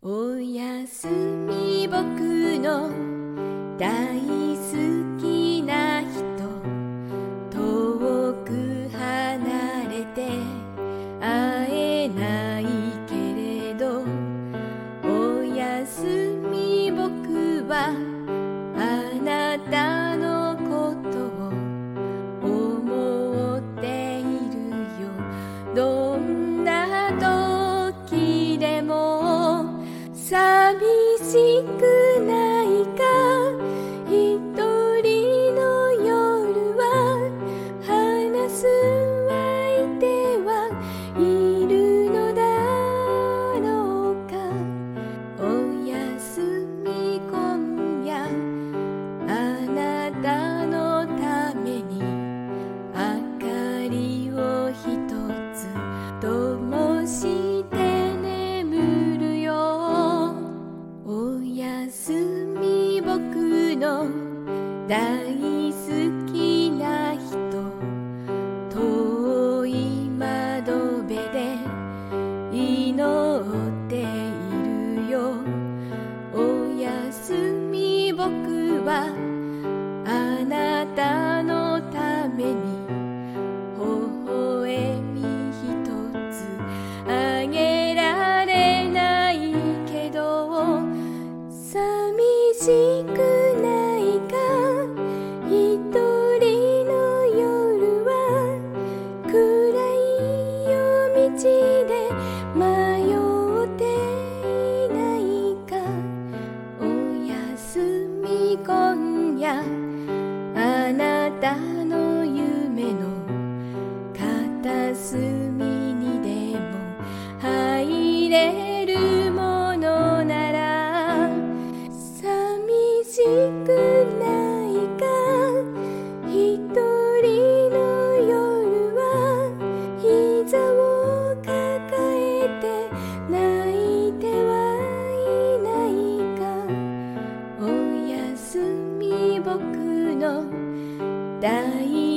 おやすみ僕の大好きな人。遠く離れて会えないけれどおやすみ僕はあなたのことを思っているよ。どんなしく大好きな人遠い窓辺で祈っているよ。おやすみ僕はあなたのために微笑みひとつあげられないけど寂しくあなた。大衣